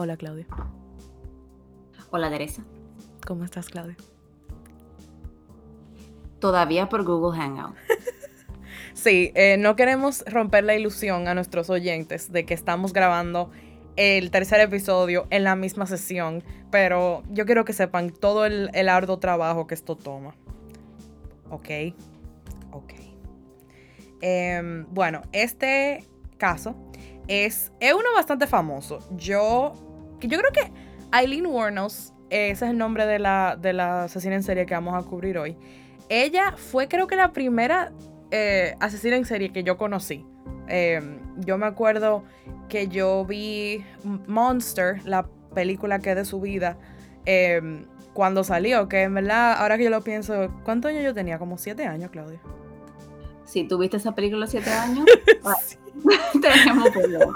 Hola, Claudia. Hola, Teresa. ¿Cómo estás, Claudia? Todavía por Google Hangout. sí, eh, no queremos romper la ilusión a nuestros oyentes de que estamos grabando el tercer episodio en la misma sesión, pero yo quiero que sepan todo el, arduo trabajo que esto toma. Ok, ok. Em, bueno, este caso es, es uno bastante famoso. Yo, yo creo que Eileen Warnos, ese es el nombre de la, de la asesina en serie que vamos a cubrir hoy. Ella fue creo que la primera eh, asesina en serie que yo conocí. Em, yo me acuerdo que yo vi Monster, la película que es de su vida, em, cuando salió, que en verdad, ahora que yo lo pienso, ¿cuántos años yo tenía? Como siete años, Claudia. Si tuviste esa película siete años, tenemos problemas.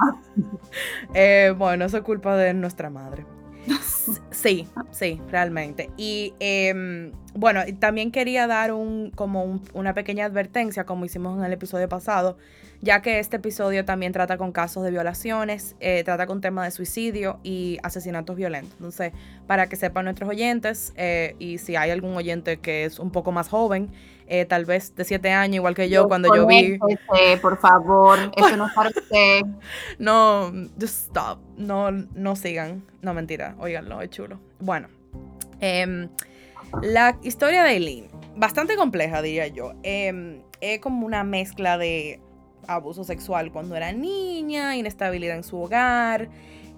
Eh, bueno, eso es culpa de nuestra madre. Sí, sí, realmente. Y em, bueno, también quería dar un, como una pequeña advertencia, como hicimos en el episodio pasado, ya que este episodio también trata con casos de violaciones, eh, trata con temas de suicidio y asesinatos violentos. Entonces, para que sepan nuestros oyentes, eh, y si hay algún oyente que es un poco más joven, eh, tal vez de siete años, igual que yo, cuando yo vi... Por favor, eso no es para usted. No, just stop, no, no sigan. No, mentira, oiganlo, es chulo. Bueno, em, la historia de Eileen, bastante compleja, diría yo. Em, es como una mezcla de abuso sexual cuando era niña, inestabilidad en su hogar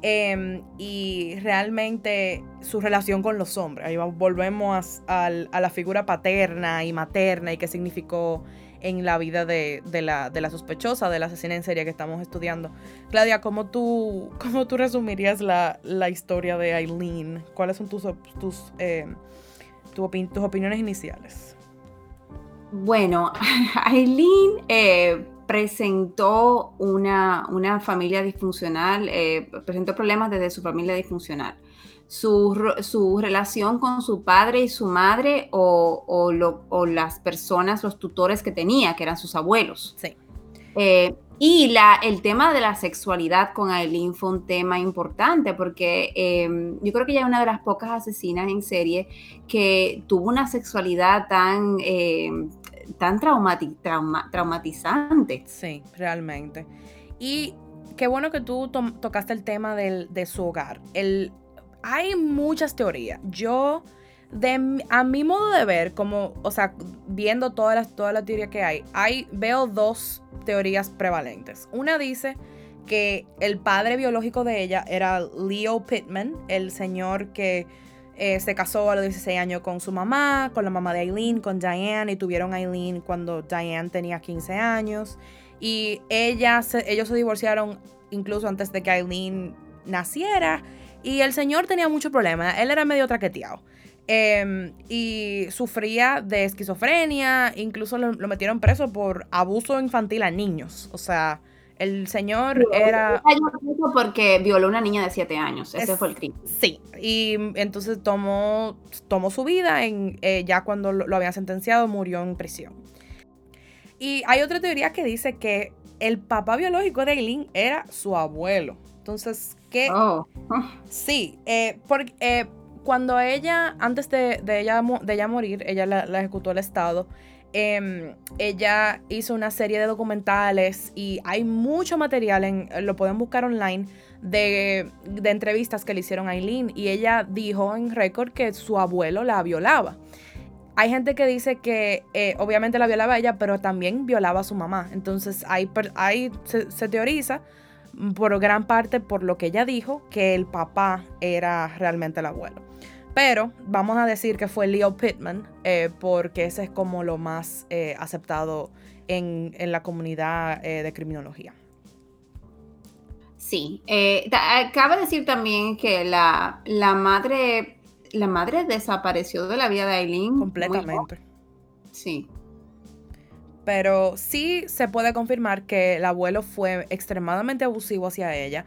em, y realmente su relación con los hombres. Ahí volvemos a, la figura paterna y materna y qué significó en la vida de, la, sospechosa, de la asesina en serie que estamos estudiando. Claudia, ¿cómo tú, cómo tú resumirías la, historia de Eileen? ¿Cuáles son tus, tus, em, tus opiniones iniciales? Bueno, Eileen eh, presentó una, familia disfuncional, eh, presentó problemas desde su familia disfuncional. Su, relación con su padre y su madre o, las personas, los tutores que tenía, que eran sus abuelos. Sí. Eh, y la, el tema de la sexualidad con Aileen fue un tema importante porque em, yo creo que ella es una de las pocas asesinas en serie que tuvo una sexualidad tan em, tan traumatizante. Sí, realmente. Y qué bueno que tú tocaste el tema de su hogar. El, hay muchas teorías. Yo, de, a mi modo de ver, como, o sea, viendo todas las, todas las teorías que hay, hay, veo dos teorías prevalentes. Una dice que el padre biológico de ella era Leo Pittman, el señor que eh, se casó a los 16 años con su mamá, con la mamá de Eileen, con Diane, y tuvieron a cuando Diane tenía 15 años. Y ellos se divorciaron incluso antes de que Eileen naciera. Y el señor tenía muchos problemas. Él era medio traqueteado. Em, y sufría de esquizofrenia. Incluso lo, lo metieron preso por abuso infantil a niños. O sea, el señor era... Porque violó a una niña de 7 años, ese fue el crimen. Sí, y entonces tomó, tomó su vida en, eh, ya cuando lo, habían sentenciado, murió en prisión. Y hay otra teoría que dice que el papá biológico de Eileen era su abuelo. Entonces, Oh. Sí, eh, porque eh, cuando ella, antes de, ella, de ella morir, ella la, la ejecutó el Estado, Em, ella hizo una serie de documentales y hay mucho material, en, lo pueden buscar online, de, entrevistas que le hicieron a Aileen y ella dijo en récord que su abuelo la violaba. Hay gente que dice que eh, obviamente la violaba ella, pero también violaba a su mamá. Entonces hay, hay se teoriza por gran parte por lo que ella dijo que el papá era realmente el abuelo. Pero vamos a decir que fue Leo Pittman, eh, porque ese es como lo más eh, aceptado en, la comunidad eh, de criminología. Sí, cabe decir también que la, la, madre, la madre desapareció de la vida de Aileen. Completamente. Sí. Pero sí se puede confirmar que el abuelo fue extremadamente abusivo hacia ella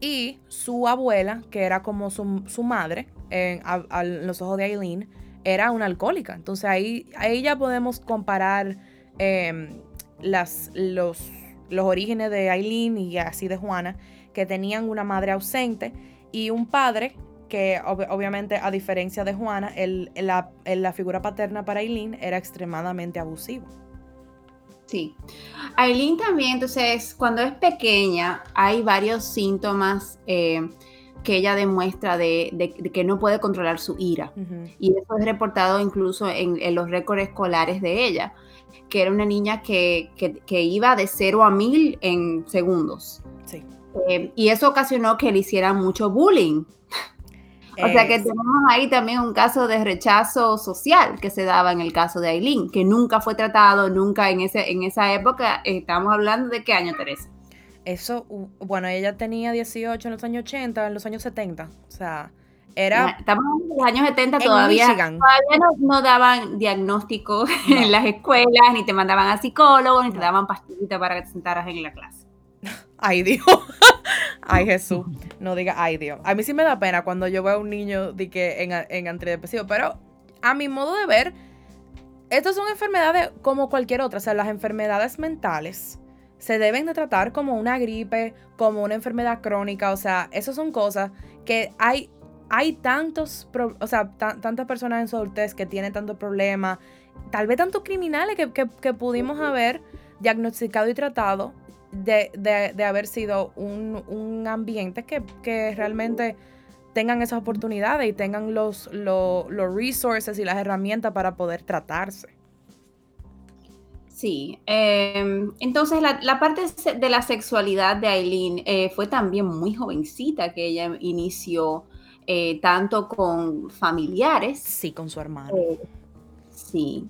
y su abuela, que era como su, su madre, en, a, los ojos de Aileen, era una alcohólica. Entonces ahí, ahí ya podemos comparar em, las, los, los orígenes de Aileen y así de Juana, que tenían una madre ausente y un padre que obviamente a diferencia de Juana, el, la, la, figura paterna para Aileen era extremadamente abusivo. Sí. Aileen también, entonces, cuando es pequeña, hay varios síntomas eh, que ella demuestra de, que no puede controlar su ira. Y eso es reportado incluso en, los récords escolares de ella, que era una niña que, iba de 0 a 1000 en segundos. Sí. Eh, y eso ocasionó que le hicieran mucho bullying o sea que tenemos ahí también un caso de rechazo social que se daba en el caso de Aileen, que nunca fue tratado, nunca en, ese, en esa época. Estamos hablando de qué año, Teresa. Eso, bueno, ella tenía 18 en los años 80, en los años 70. O sea, era. Estamos en los años 70 todavía. Todavía no, daban diagnóstico en las escuelas, ni te mandaban a psicólogos, ni te daban pastillitas para que te sentaras en la clase. Ay, Dios. ay, Jesús. No diga ay, Dios. A mí sí me da pena cuando yo veo a un niño de que en, en antidepresivo, pero a mi modo de ver, estas son enfermedades como cualquier otra. O sea, las enfermedades mentales se deben de tratar como una gripe, como una enfermedad crónica. O sea, esas son cosas que hay, hay tantos, o sea, tantas personas en su adultez que tienen tantos problemas, tal vez tantos criminales que, que pudimos haber diagnosticado y tratado de, haber sido un, ambiente que, realmente tengan esas oportunidades y tengan los, los, resources y las herramientas para poder tratarse. Sí, em, entonces la, parte de la sexualidad de Aileen eh, fue también muy jovencita que ella inició eh, tanto con familiares. Sí, con su hermano. Eh, sí,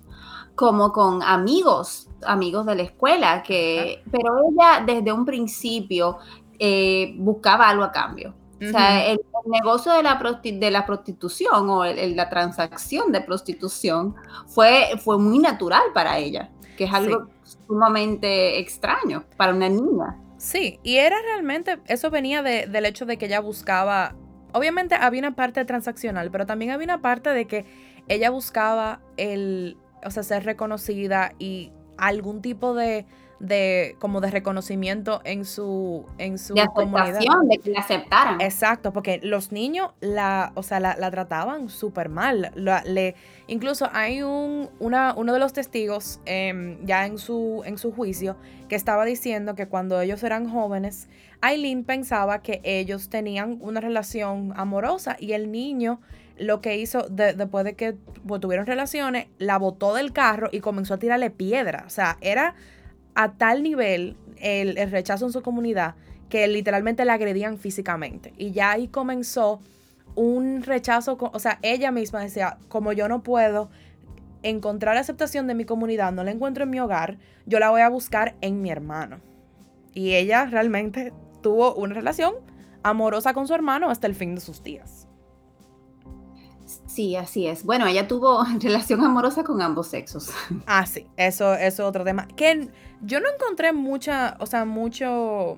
como con amigos, amigos de la escuela, que, pero ella desde un principio eh, buscaba algo a cambio. O sea, el, negocio de la, de la prostitución o la transacción de prostitución fue, fue muy natural para ella, que es algo sumamente extraño para una niña. Sí, y era realmente, eso venía del hecho de que ella buscaba, obviamente había una parte transaccional, pero también había una parte de que ella buscaba el, o sea, ser reconocida y algún tipo de, de como de reconocimiento en su en su de comunidad. de que la aceptaran. Exacto, porque los niños la, o sea, la, trataban súper mal. le, incluso hay un, una, uno de los testigos em, ya en su, en su juicio que estaba diciendo que cuando ellos eran jóvenes, Aileen pensaba que ellos tenían una relación amorosa y el niño lo que hizo después de que pues, tuvieron relaciones, la botó del carro y comenzó a tirarle piedra. O sea, era a tal nivel el, rechazo en su comunidad que literalmente la agredían físicamente. Y ya ahí comenzó un rechazo, o sea, ella misma decía, como yo no puedo encontrar aceptación de mi comunidad, no la encuentro en mi hogar, yo la voy a buscar en mi hermano. Y ella realmente tuvo una relación amorosa con su hermano hasta el fin de sus días. Sí, así es. Bueno, ella tuvo relación amorosa con ambos sexos. Ah, sí, eso, es otro tema. Que yo no encontré mucha, o sea, mucho,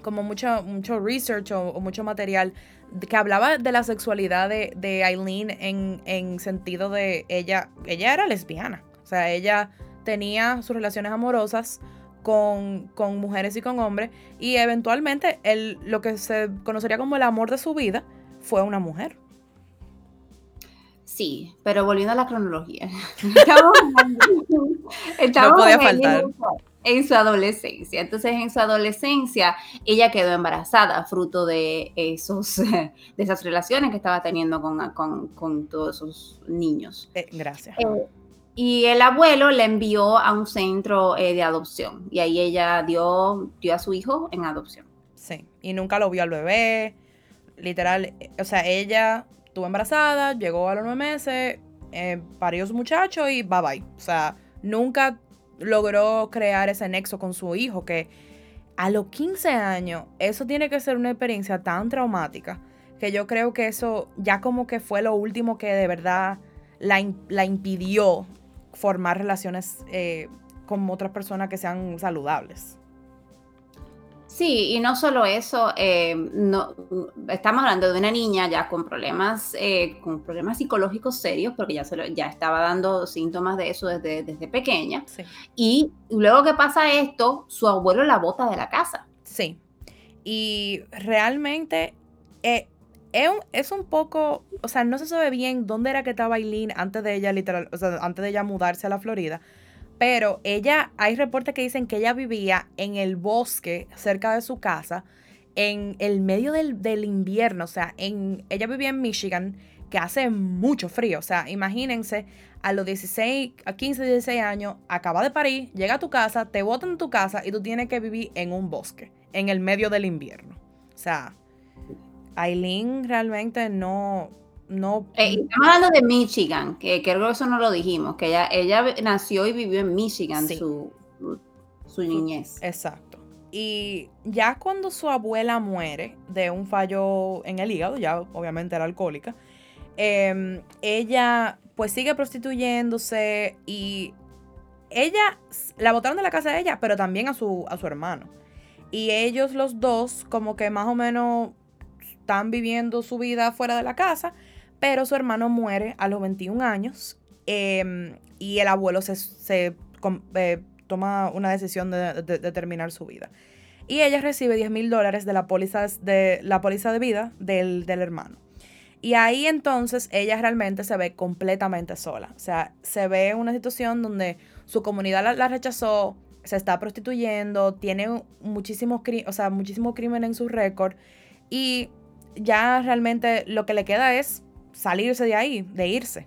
como mucho, mucho research o, mucho material que hablaba de la sexualidad de, de Eileen en, en, sentido de ella, ella era lesbiana. O sea, ella tenía sus relaciones amorosas con, con mujeres y con hombres y eventualmente el, lo que se conocería como el amor de su vida fue una mujer. Sí, pero volviendo a la cronología. Estamos, no podía faltar. En su adolescencia. Entonces, en su adolescencia, ella quedó embarazada, fruto de, esos, de esas relaciones que estaba teniendo con, todos esos niños. Eh, gracias. Eh, y el abuelo le envió a un centro eh, de adopción. Y ahí ella dio, dio a su hijo en adopción. Sí, y nunca lo vio al bebé. Literal, o sea, ella estuvo embarazada, llegó a los nueve meses, eh, parió su muchacho y bye bye. O sea, nunca logró crear ese nexo con su hijo que a los 15 años eso tiene que ser una experiencia tan traumática que yo creo que eso ya como que fue lo último que de verdad la, la impidió formar relaciones eh, con otras personas que sean saludables. Sí, y no solo eso, eh, no, estamos hablando de una niña ya con problemas, eh, con problemas psicológicos serios, porque ya, se ya estaba dando síntomas de eso desde, desde pequeña. Y luego que pasa esto, su abuelo la bota de la casa. Sí. Y realmente, eh, es un, es un poco, o sea, no se sabe bien dónde era que estaba Aileen antes de ella, literal, o sea, antes de ella mudarse a la Florida. Pero ella, hay reportes que dicen que ella vivía en el bosque cerca de su casa en el medio del, invierno. O sea, en, ella vivía en Michigan, que hace mucho frío. O sea, imagínense, a los 16, a 15, 16 años, acaba de parir, llega a tu casa, te botan en tu casa y tú tienes que vivir en un bosque, en el medio del invierno. O sea, Aileen realmente no... no eh, estamos hablando de Michigan, que creo que eso no lo dijimos, que ella, ella nació y vivió en Michigan su, su niñez. Exacto. Y ya cuando su abuela muere de un fallo en el hígado, ya obviamente era alcohólica, em, ella pues sigue prostituyéndose y ella la botaron de la casa de ella, pero también a su, a su hermano. Y ellos los dos como que más o menos están viviendo su vida fuera de la casa, pero su hermano muere a los 21 años em, y el abuelo se, eh, toma una decisión de, terminar su vida. Y ella recibe 10 mil dólares de la póliza de, la póliza de vida del, hermano. Y ahí entonces ella realmente se ve completamente sola. O sea, se ve en una situación donde su comunidad la, rechazó, se está prostituyendo, tiene muchísimos, o sea, muchísimo crimen en su récord. Y ya realmente lo que le queda es salirse de ahí, de irse.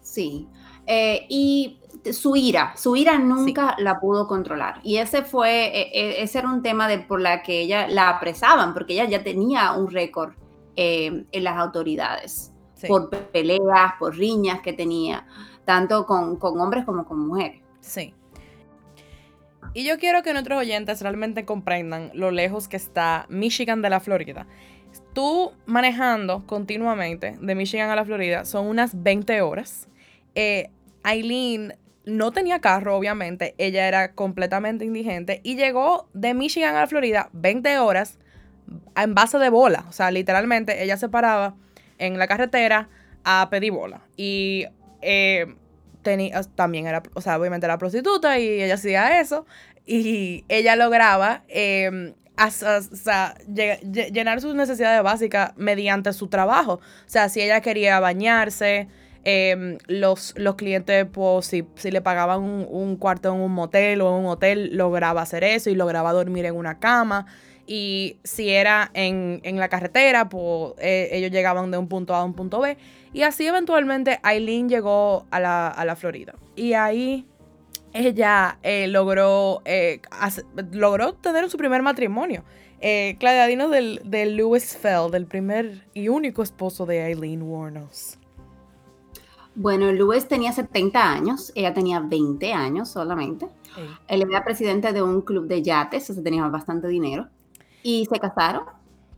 Sí. Eh, y su ira, su ira nunca la pudo controlar. Y ese fue, e, e, ese era un tema de, por la que ella la apresaban, porque ella ya tenía un récord eh, en las autoridades, por peleas, por riñas que tenía, tanto con, hombres como con mujeres. Sí. Y yo quiero que nuestros oyentes realmente comprendan lo lejos que está Michigan de la Florida. Tú manejando continuamente de Michigan a la Florida son unas 20 horas. Eh, Aileen no tenía carro, obviamente. Ella era completamente indigente y llegó de Michigan a la Florida 20 horas en base de bola. O sea, literalmente ella se paraba en la carretera a pedir bola. Y eh, tenía, también era, o sea, obviamente era prostituta y ella hacía eso. Y ella lograba eh, llenar sus necesidades básicas mediante su trabajo. O sea, si ella quería bañarse, Em, los, los clientes, pues, si, si le pagaban un, cuarto en un motel o en un hotel, lograba hacer eso y lograba dormir en una cama. Y si era en, la carretera, pues eh, ellos llegaban de un punto A a un punto B. Y así eventualmente Aileen llegó a la, Florida. Y ahí ella eh, logró, eh, logró tener su primer matrimonio. Claudia, dinos del, del Lewis Fell, del primer y único esposo de Aileen Warnos. Bueno, Luis tenía 70 años, ella tenía 20 años solamente. Él era presidente de un club de yates, o sea, tenía bastante dinero. ¿Y se casaron?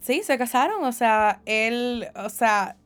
Sí, se casaron, o sea, él, o sea,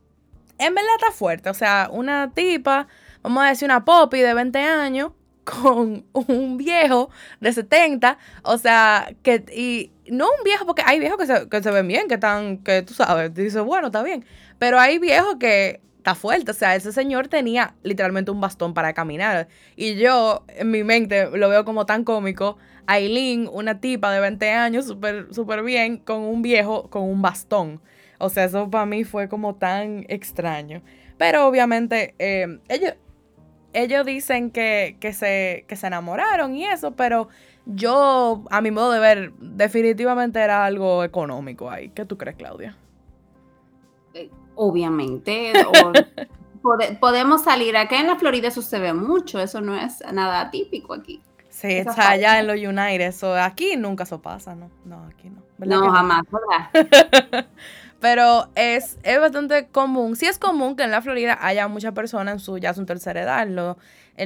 en verdad está fuerte, o sea, una tipa, vamos a decir una popi de 20 años, con un viejo de 70, o sea, que, y no un viejo, porque hay viejos que se, que se ven bien, que están, que tú sabes, dices, bueno, está bien, pero hay viejos que está fuerte. O sea, ese señor tenía literalmente un bastón para caminar. Y yo, en mi mente, lo veo como tan cómico. Aileen, una tipa de 20 años, súper super bien, con un viejo con un bastón. O sea, eso para mí fue como tan extraño. Pero obviamente, eh, ellos, ellos dicen que, se, que se enamoraron y eso, pero yo, a mi modo de ver, definitivamente era algo económico ahí. ¿Qué tú crees, Claudia? Obviamente. podemos salir. Acá en la Florida eso se ve mucho. Eso no es nada típico aquí. Sí, está allá en los United. Eso, aquí nunca eso pasa, ¿no? No, aquí no. No, jamás, ¿verdad? Pero es, es bastante común. Sí es común que en la Florida haya muchas personas en su, ya su tercera edad. En,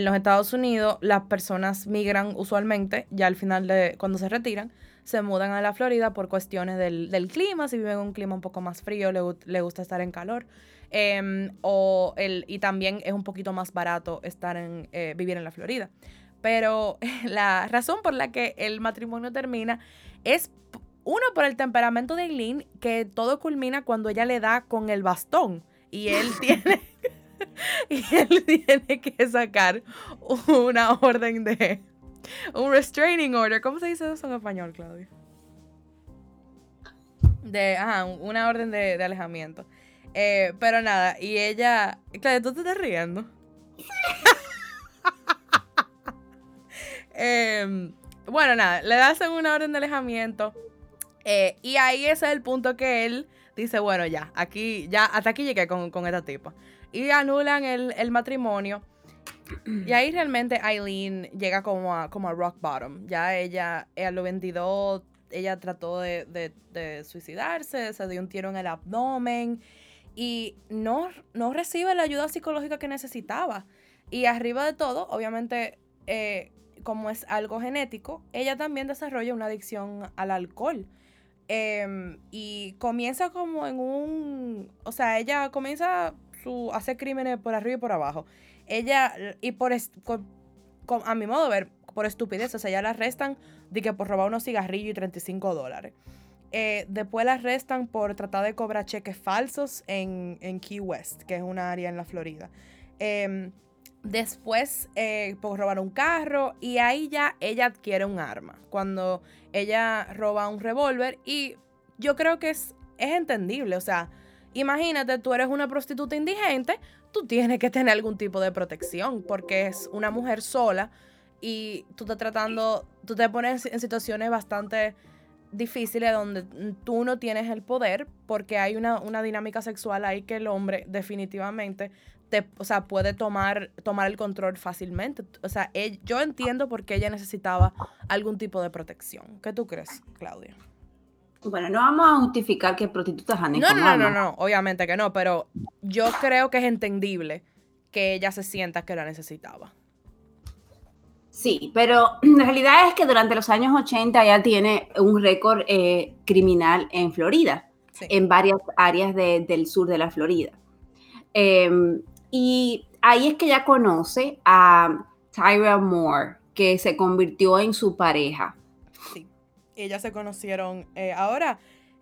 los Estados Unidos las personas migran usualmente ya al final de cuando se retiran se mudan a la Florida por cuestiones del, clima, si viven en un clima un poco más frío, le, gusta estar en calor. Em, o el, y también es un poquito más barato estar en, eh, vivir en la Florida. Pero la razón por la que el matrimonio termina es, uno, por el temperamento de Eileen, que todo culmina cuando ella le da con el bastón y él tiene... y él tiene que sacar una orden de, un restraining order. ¿Cómo se dice eso en español, Claudia? De, ajá, una orden de, alejamiento. Eh, pero nada, y ella, claro, tú te estás riendo. Em, bueno, nada, le hacen una orden de alejamiento. Eh, y ahí ese es el punto que él dice, bueno, ya, aquí, ya, hasta aquí llegué con, con esta tipa. Y anulan el, el matrimonio. Y ahí realmente Eileen llega como a, como a rock bottom. Ya ella, a los 22, ella trató de, suicidarse, se dio un tiro en el abdomen y no, no recibe la ayuda psicológica que necesitaba. Y arriba de todo, obviamente, eh, como es algo genético, ella también desarrolla una adicción al alcohol. Em, y comienza como en un, o sea, ella comienza su, a hacer crímenes por arriba y por abajo ella, y por, a mi modo de ver, por estupidez, o sea, ya la arrestan de que por robar unos cigarrillos y 35 dólares. Eh, después la arrestan por tratar de cobrar cheques falsos en, Key West, que es una área en la Florida. Em, después eh, por robar un carro y ahí ya ella adquiere un arma. Cuando ella roba un revólver y yo creo que es, es entendible, o sea, imagínate, tú eres una prostituta indigente, tú tienes que tener algún tipo de protección porque es una mujer sola y tú estás tratando, tú te pones en situaciones bastante difíciles donde tú no tienes el poder porque hay una, dinámica sexual ahí que el hombre definitivamente te, o sea, puede tomar, tomar el control fácilmente. O sea, yo entiendo por qué ella necesitaba algún tipo de protección. ¿Qué tú crees, Claudia? Bueno, no vamos a justificar que prostitutas anden no, no, no, no, no, obviamente que no, pero yo creo que es entendible que ella se sienta que la necesitaba. Sí, pero la realidad es que durante los años 80 ya tiene un récord eh, criminal en Florida, en varias áreas del sur de la Florida. Em, y ahí es que ella conoce a Tyra Moore, que se convirtió en su pareja ellas se conocieron. Eh, ahora,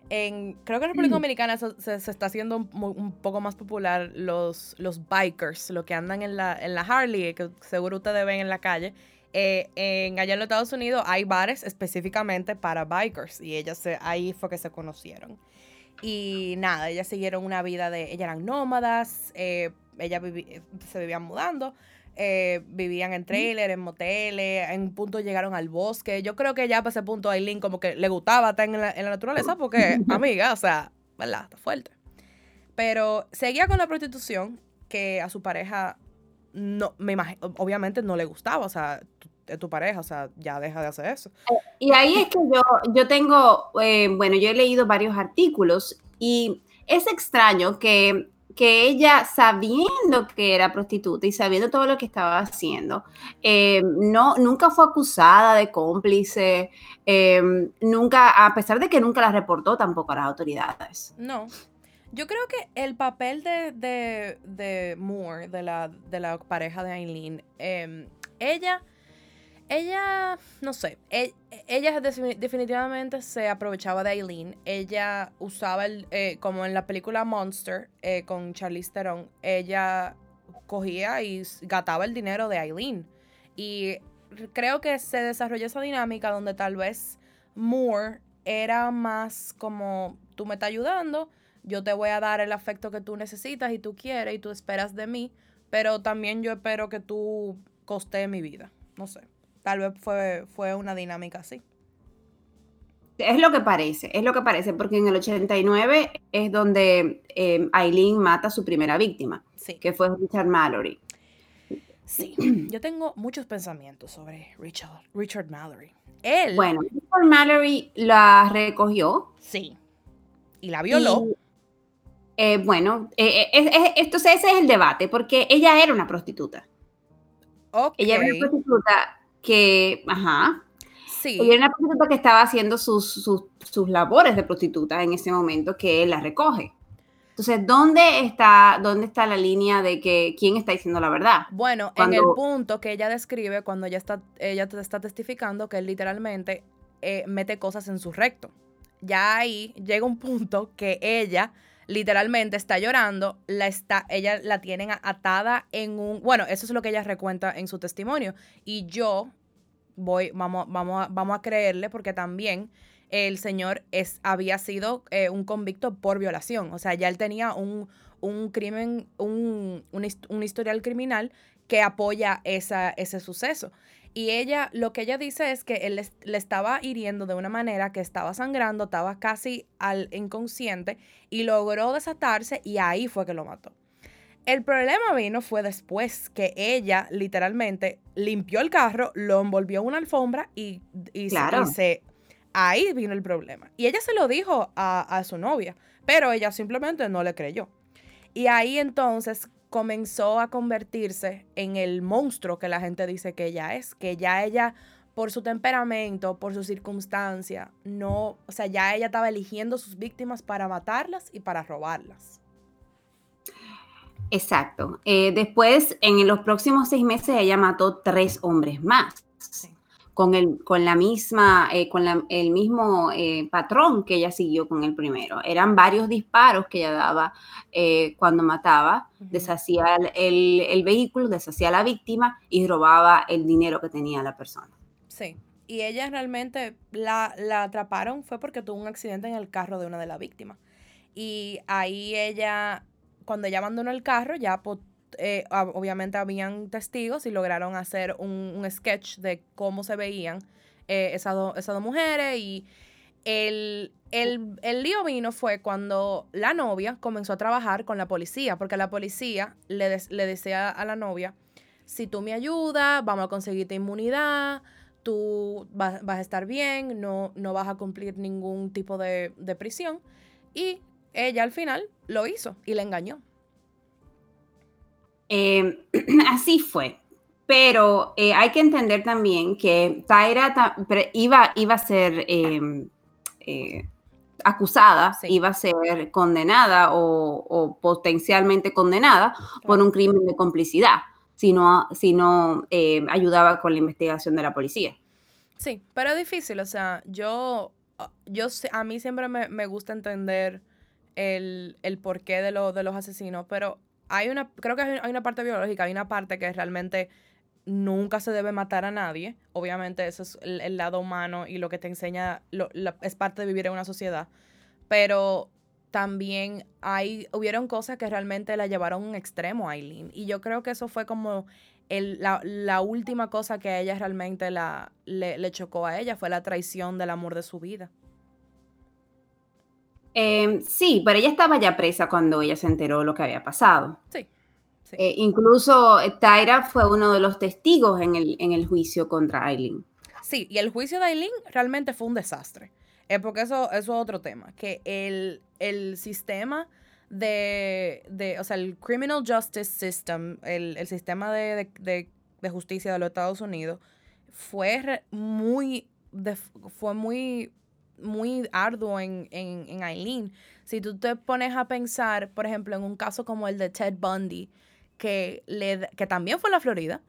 en, creo que en República mm. Dominicana se, está haciendo un, poco más popular los, los bikers, lo que andan en la, en la Harley, que seguro ustedes ven en la calle. Eh, en, allá en los Estados Unidos hay bares específicamente para bikers y ellas se, ahí fue que se conocieron. Y nada, ellas siguieron una vida de, ellas eran nómadas, eh, ellas se vivían mudando, eh, vivían en trailer, en moteles, en un punto llegaron al bosque. Yo creo que ya para ese punto Aileen como que le gustaba estar en la, naturaleza porque, amiga, o sea, ¿verdad? Está fuerte. Pero seguía con la prostitución que a su pareja no, me imagino, obviamente no le gustaba, o sea, es tu pareja, o sea, ya deja de hacer eso. Eh, y ahí es que yo, yo tengo, eh, bueno, yo he leído varios artículos y es extraño que que ella, sabiendo que era prostituta y sabiendo todo lo que estaba haciendo, eh, no, nunca fue acusada de cómplice, eh, nunca, a pesar de que nunca la reportó tampoco a las autoridades. No. Yo creo que el papel de, Moore, de la, de la pareja de Aileen, eh, ella ella, no sé, e, ella, definitivamente se aprovechaba de Eileen. Ella usaba, el, eh, como en la película Monster eh, con Charlize Theron, ella cogía y gataba el dinero de Eileen. Y creo que se desarrolló esa dinámica donde tal vez Moore era más como, tú me estás ayudando, yo te voy a dar el afecto que tú necesitas y tú quieres y tú esperas de mí, pero también yo espero que tú coste mi vida. No sé. Tal vez fue, fue una dinámica así. Es lo que parece, es lo que parece, porque en el 89 es donde eh, Aileen mata a su primera víctima, que fue Richard Mallory. Sí, yo tengo muchos pensamientos sobre Richard, Richard Mallory. Él. Bueno, Richard Mallory la recogió. Sí. Y la violó. Eh, bueno, eh, entonces ese es el debate, porque ella era una prostituta. Ella era una prostituta que, ajá, sí. Ella era una prostituta que estaba haciendo sus, sus, labores de prostituta en ese momento que él la recoge. Entonces, ¿dónde está, ¿dónde está la línea de que quién está diciendo la verdad? Bueno, en el punto que ella describe cuando ella está, ella está testificando que él literalmente eh, mete cosas en su recto. Ya ahí llega un punto que ella literalmente está llorando, la está, ella la tienen atada en un, bueno, eso es lo que ella recuenta en su testimonio. Y yo voy, vamos, vamos, a, vamos a creerle porque también el señor es, había sido eh, un convicto por violación. O sea, ya él tenía un, crimen, un, un, historial criminal que apoya esa, ese suceso. Y ella, lo que ella dice es que él le estaba hiriendo de una manera que estaba sangrando, estaba casi al inconsciente y logró desatarse y ahí fue que lo mató. El problema vino fue después que ella literalmente limpió el carro, lo envolvió en una alfombra y, y, se, Ahí vino el problema. Y ella se lo dijo a, a su novia, pero ella simplemente no le creyó. Y ahí entonces comenzó a convertirse en el monstruo que la gente dice que ella es, que ya ella por su temperamento, por su circunstancia, no, o sea, ya ella estaba eligiendo sus víctimas para matarlas y para robarlas. Exacto. Eh, después, en los próximos seis meses, ella mató tres hombres más. Con, el, con la misma, eh, con el mismo eh, patrón que ella siguió con el primero. Eran varios disparos que ella daba cuando mataba, deshacía el, el, vehículo, deshacía a la víctima y robaba el dinero que tenía la persona. Sí, y ella realmente la, la atraparon fue porque tuvo un accidente en el carro de una de las víctimas. Y ahí ella cuando ella abandonó el carro, ya eh, obviamente habían testigos y lograron hacer un, sketch de cómo se veían eh, esas, dos mujeres y el, el, lío vino fue cuando la novia comenzó a trabajar con la policía, porque la policía le, le decía a la novia, si tú me ayudas, vamos a conseguirte inmunidad, tú vas, a estar bien, no, no vas a cumplir ningún tipo de, de prisión. Y ella al final lo hizo y le engañó. Em, así fue. Pero eh, hay que entender también que Tyra iba, iba a ser em, eh, acusada, iba a ser condenada o, potencialmente condenada por un crimen de complicidad si no, si no em, ayudaba con la investigación de la policía. Sí, pero es difícil, o sea, yo, yo a mí siempre me gusta entender el, el porqué de, lo, de los asesinos, pero hay una, creo que hay una parte biológica, hay una parte que realmente nunca se debe matar a nadie. Obviamente eso es el, lado humano y lo que te enseña, es parte de vivir en una sociedad. Pero también hay, hubieron cosas que realmente la llevaron a un extremo a Aileen. Y yo creo que eso fue como el, la, última cosa que a ella realmente la, le, le chocó a ella, fue la traición del amor de su vida. Em, sí, pero ella estaba ya presa cuando ella se enteró de lo que había pasado. Sí. Eh, incluso eh, Tyra fue uno de los testigos en el, en el juicio contra Aileen. Sí, y el juicio de Aileen realmente fue un desastre. Eh, porque eso, eso, es otro tema. Que el, el sistema de, de, o sea, el Criminal Justice System, el, el sistema de, de, de, justicia de los Estados Unidos, fue muy, fue muy muy arduo en, en, en Aileen. Si tú te pones a pensar, por ejemplo, en un caso como el de Ted Bundy, que, le, que también fue en la Florida,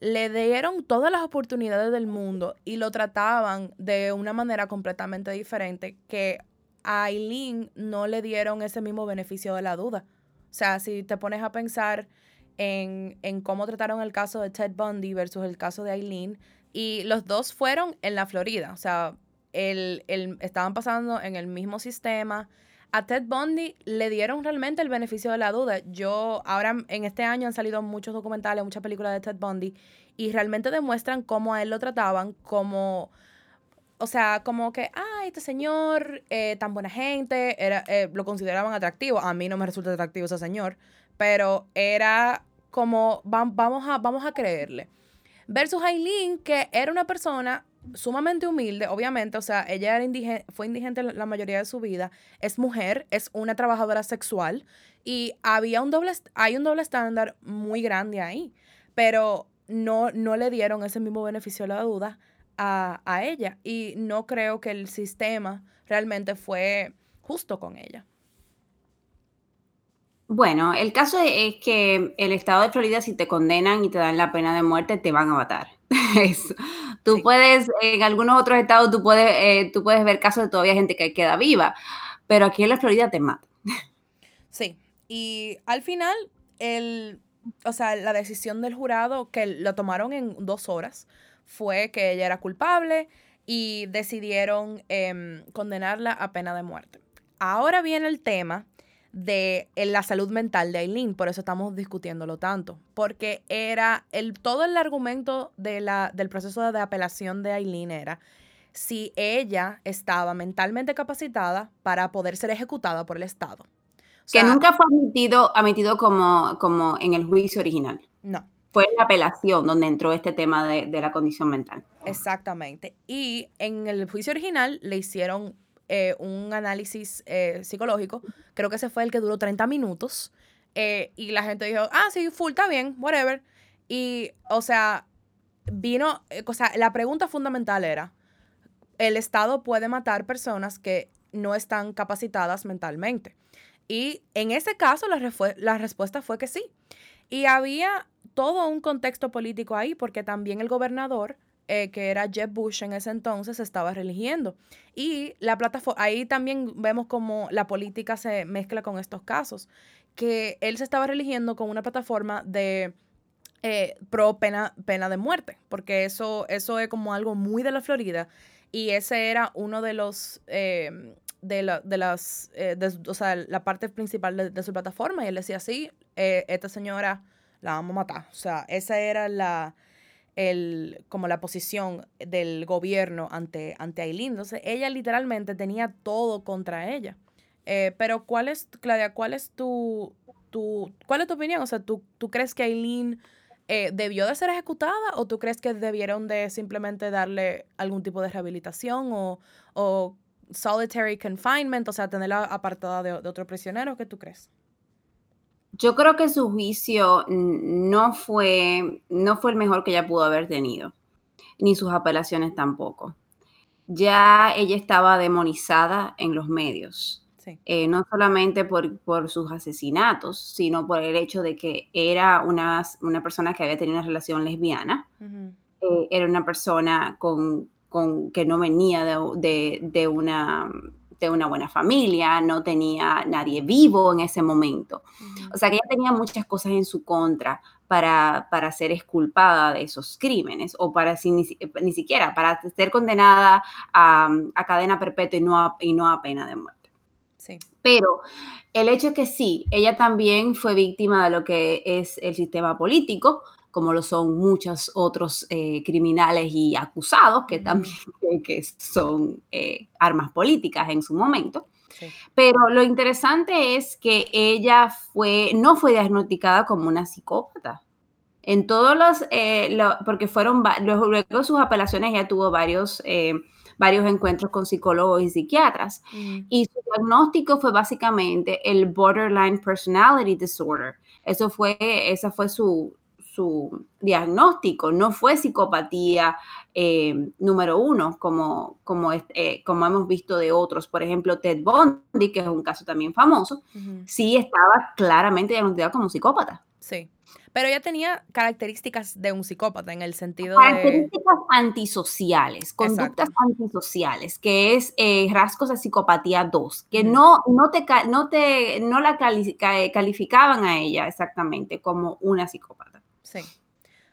le dieron todas las oportunidades del mundo y lo trataban de una manera completamente diferente que a Aileen no le dieron ese mismo beneficio de la duda. O sea, si te pones a pensar en, en cómo trataron el caso de Ted Bundy versus el caso de Aileen, y los dos fueron en la Florida. O sea, el, estaban pasando en el mismo sistema. A Ted Bundy le dieron realmente el beneficio de la duda. Yo, ahora en este año han salido muchos documentales, muchas películas de Ted Bundy y realmente demuestran cómo a él lo trataban como, o sea, como que, ah, este señor, eh, tan buena gente, era, eh, lo consideraban atractivo. A mí no me resulta atractivo ese señor, pero era como, vamos a, vamos a creerle. Versus Aileen, que era una persona sumamente humilde, obviamente, o sea, ella era fue indigente la mayoría de su vida, es mujer, es una trabajadora sexual y había un doble, hay un doble estándar muy grande ahí, pero no, no le dieron ese mismo beneficio de la duda a, a ella y no creo que el sistema realmente fue justo con ella. Bueno, el caso es que el estado de Florida, si te condenan y te dan la pena de muerte, te van a matar. Eso. Tú puedes, en algunos otros estados, tú puedes, eh, tú puedes ver casos de todavía gente que queda viva, pero aquí en la Florida te matan. Sí, y al final, el, o sea, la decisión del jurado, que lo tomaron en dos horas, fue que ella era culpable y decidieron em, condenarla a pena de muerte. Ahora viene el tema de la salud mental de Aileen, por eso estamos discutiéndolo tanto, porque era el, todo el argumento de la, del proceso de apelación de Aileen era si ella estaba mentalmente capacitada para poder ser ejecutada por el Estado. que nunca fue admitido, admitido como, como en el juicio original. No. Fue la apelación donde entró este tema de, de la condición mental. Exactamente. Y en el juicio original le hicieron eh, un análisis eh, psicológico. Creo que ese fue el que duró 30 minutos. Eh, y la gente dijo, ah, sí, full, está bien, whatever. Y, o sea, vino, o sea, la pregunta fundamental era, ¿el Estado puede matar personas que no están capacitadas mentalmente? Y en ese caso la, la respuesta fue que sí. Y había todo un contexto político ahí, porque también el gobernador eh, que era Jeb Bush en ese entonces, estaba religiendo. Y la plataforma, ahí también vemos cómo la política se mezcla con estos casos, que él se estaba religiendo con una plataforma de eh, pro pena, pena de muerte, porque eso, eso es como algo muy de la Florida. Y ese era uno de los... Eh, de, la, de las, o sea, la parte principal de, de, su plataforma. Y él decía, sí, esta señora la vamos a matar. O sea, esa era la, el, como la posición del gobierno ante, ante Aileen. Entonces, ella literalmente tenía todo contra ella. Eh, pero, ¿cuál es, Claudia, cuál es tu, tu, cuál es tu opinión? O sea, ¿tú, tú crees que Aileen eh, debió de ser ejecutada o tú crees que debieron de simplemente darle algún tipo de rehabilitación o, o solitary confinement, o sea, tenerla apartada de, de otro prisionero? ¿Qué tú crees? Yo creo que su juicio no fue, no fue el mejor que ella pudo haber tenido, ni sus apelaciones tampoco. Ya ella estaba demonizada en los medios, eh, no solamente por, por, sus asesinatos, sino por el hecho de que era una, una persona que había tenido una relación lesbiana, eh, era una persona con, con, que no venía de, de una de una buena familia, no tenía nadie vivo en ese momento. O sea que ella tenía muchas cosas en su contra para, para ser exculpada de esos crímenes o para ni, siquiera para ser condenada a, cadena perpetua y no a, y no a pena de muerte. Sí. Pero el hecho es que sí, ella también fue víctima de lo que es el sistema político, como lo son muchos otros eh, criminales y acusados que también que son eh, armas políticas en su momento. Pero lo interesante es que ella fue, no fue diagnosticada como una psicópata. En todos los, eh, porque fueron, luego de sus apelaciones ella tuvo varios, varios encuentros con psicólogos y psiquiatras. Y su diagnóstico fue básicamente el borderline personality disorder. Eso fue, esa fue su, su diagnóstico, no fue psicopatía eh, número uno, como, como, eh, como hemos visto de otros. Por ejemplo, Ted Bundy, que es un caso también famoso, sí estaba claramente diagnosticado como psicópata. Sí. Pero ella tenía características de un psicópata en el sentido características antisociales, conductas antisociales, que es eh, rasgos de psicopatía 2, que no, no, te, no, te, no la calificaban a ella exactamente como una psicópata. Sí.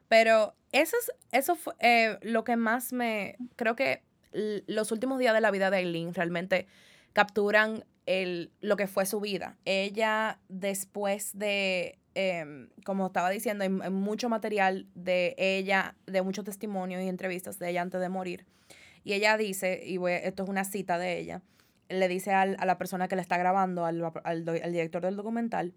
Pero eso es, eso fue eh, lo que más me. Creo que los últimos días de la vida de Eileen realmente capturan el, lo que fue su vida. Ella, después de. Em, como estaba diciendo, hay, mucho material de ella, de muchos testimonios y entrevistas de ella antes de morir. Y ella dice, y esto es una cita de ella, le dice a la persona que le está grabando, al, al director del documental,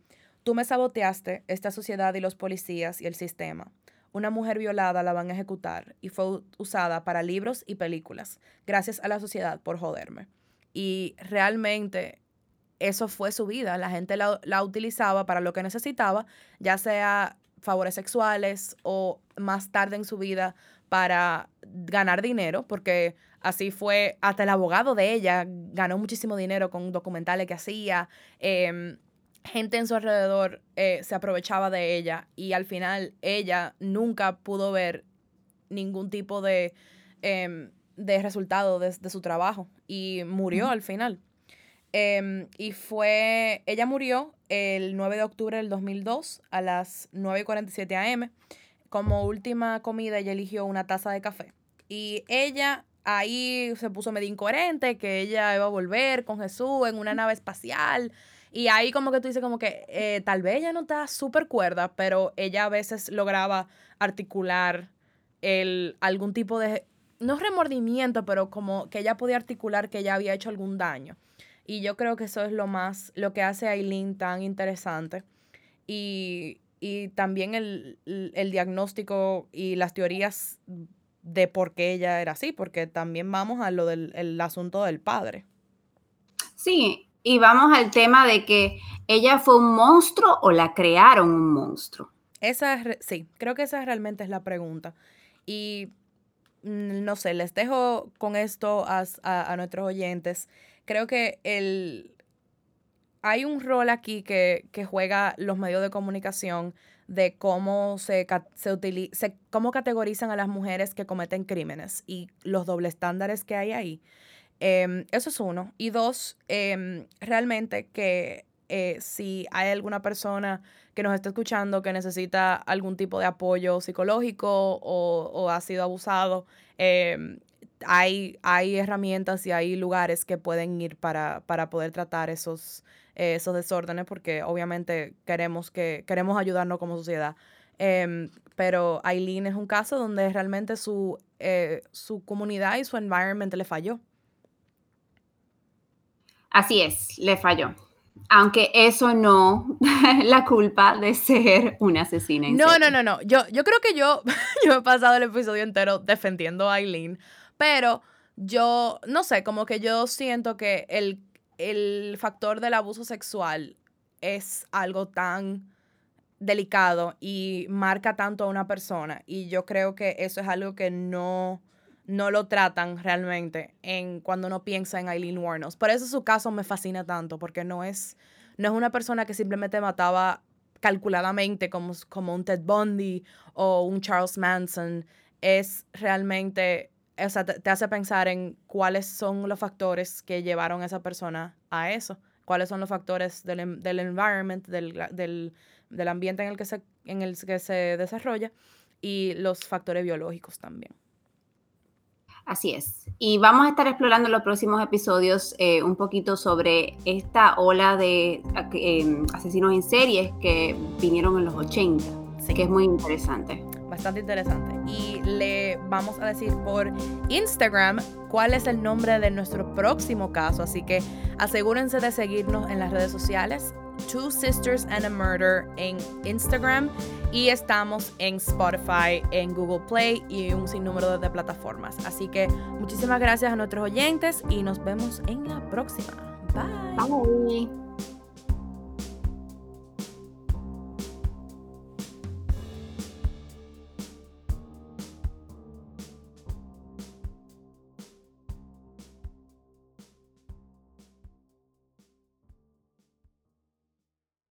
Tú me saboteaste, esta sociedad y los policías y el sistema. Una mujer violada la van a ejecutar y fue usada para libros y películas, gracias a la sociedad por joderme. Y realmente eso fue su vida. La gente la, la utilizaba para lo que necesitaba, ya sea favores sexuales o más tarde en su vida para ganar dinero, porque así fue hasta el abogado de ella, ganó muchísimo dinero con documentales que hacía. Eh, gente en su alrededor eh, se aprovechaba de ella y al final ella nunca pudo ver ningún tipo de, em, de resultado de, su trabajo y murió al final. Em, y fue, ella murió el 9 de octubre del 2002 a las 9.47 am. Como última comida ella eligió una taza de café. Y ella ahí se puso medio incoherente, que ella iba a volver con Jesús en una nave espacial. Y ahí como que tú dices como que eh, tal vez ella no está súper cuerda, pero ella a veces lograba articular el, algún tipo de, no remordimiento, pero como que ella podía articular que ella había hecho algún daño. Y yo creo que eso es lo más, lo que hace a Aileen tan interesante. Y, también el, diagnóstico y las teorías de por qué ella era así, porque también vamos a lo del asunto del padre. Sí, y vamos al tema de que ella fue un monstruo o la crearon un monstruo. Esa es, sí, creo que esa realmente es la pregunta. Y mm, no sé, les dejo con esto a, nuestros oyentes. Creo que el, hay un rol aquí que, juega los medios de comunicación de cómo se, se, cómo categorizan a las mujeres que cometen crímenes y los dobles estándares que hay ahí. Em, eso es uno. Y dos, em, realmente que eh, si hay alguna persona que nos está escuchando que necesita algún tipo de apoyo psicológico o, ha sido abusado, em, hay, hay herramientas y hay lugares que pueden ir para, poder tratar esos, esos desórdenes porque obviamente queremos, que, queremos ayudarnos como sociedad. pero Aileen es un caso donde realmente su, eh, su comunidad y su environment le falló. Así es, le falló. Aunque eso no la culpa de ser una asesina. no, no, no, no. Yo, yo creo que yo, yo he pasado el episodio entero defendiendo a Aileen, pero yo, no sé, como que yo siento que el, el factor del abuso sexual es algo tan delicado y marca tanto a una persona. Y yo creo que eso es algo que no no lo tratan realmente en cuando uno piensa en Eileen Warnos. Por eso su caso me fascina tanto, porque no es, no es una persona que simplemente mataba calculadamente como, como un Ted Bundy o un Charles Manson. Es realmente, o sea, te, hace pensar en cuáles son los factores que llevaron a esa persona a eso, cuáles son los factores del, del environment, del, del, del ambiente en el, que se, en el que se desarrolla y los factores biológicos también. Así es. Y vamos a estar explorando en los próximos episodios eh, un poquito sobre esta ola de eh, asesinos en series que vinieron en los 80, que es muy interesante. Bastante interesante. Y le vamos a decir por Instagram cuál es el nombre de nuestro próximo caso. Así que asegúrense de seguirnos en las redes sociales Two Sisters and a Murder en Instagram y estamos en Spotify, en Google Play y un sinnúmero de plataformas. Así que muchísimas gracias a nuestros oyentes y nos vemos en la próxima. Bye. Bye.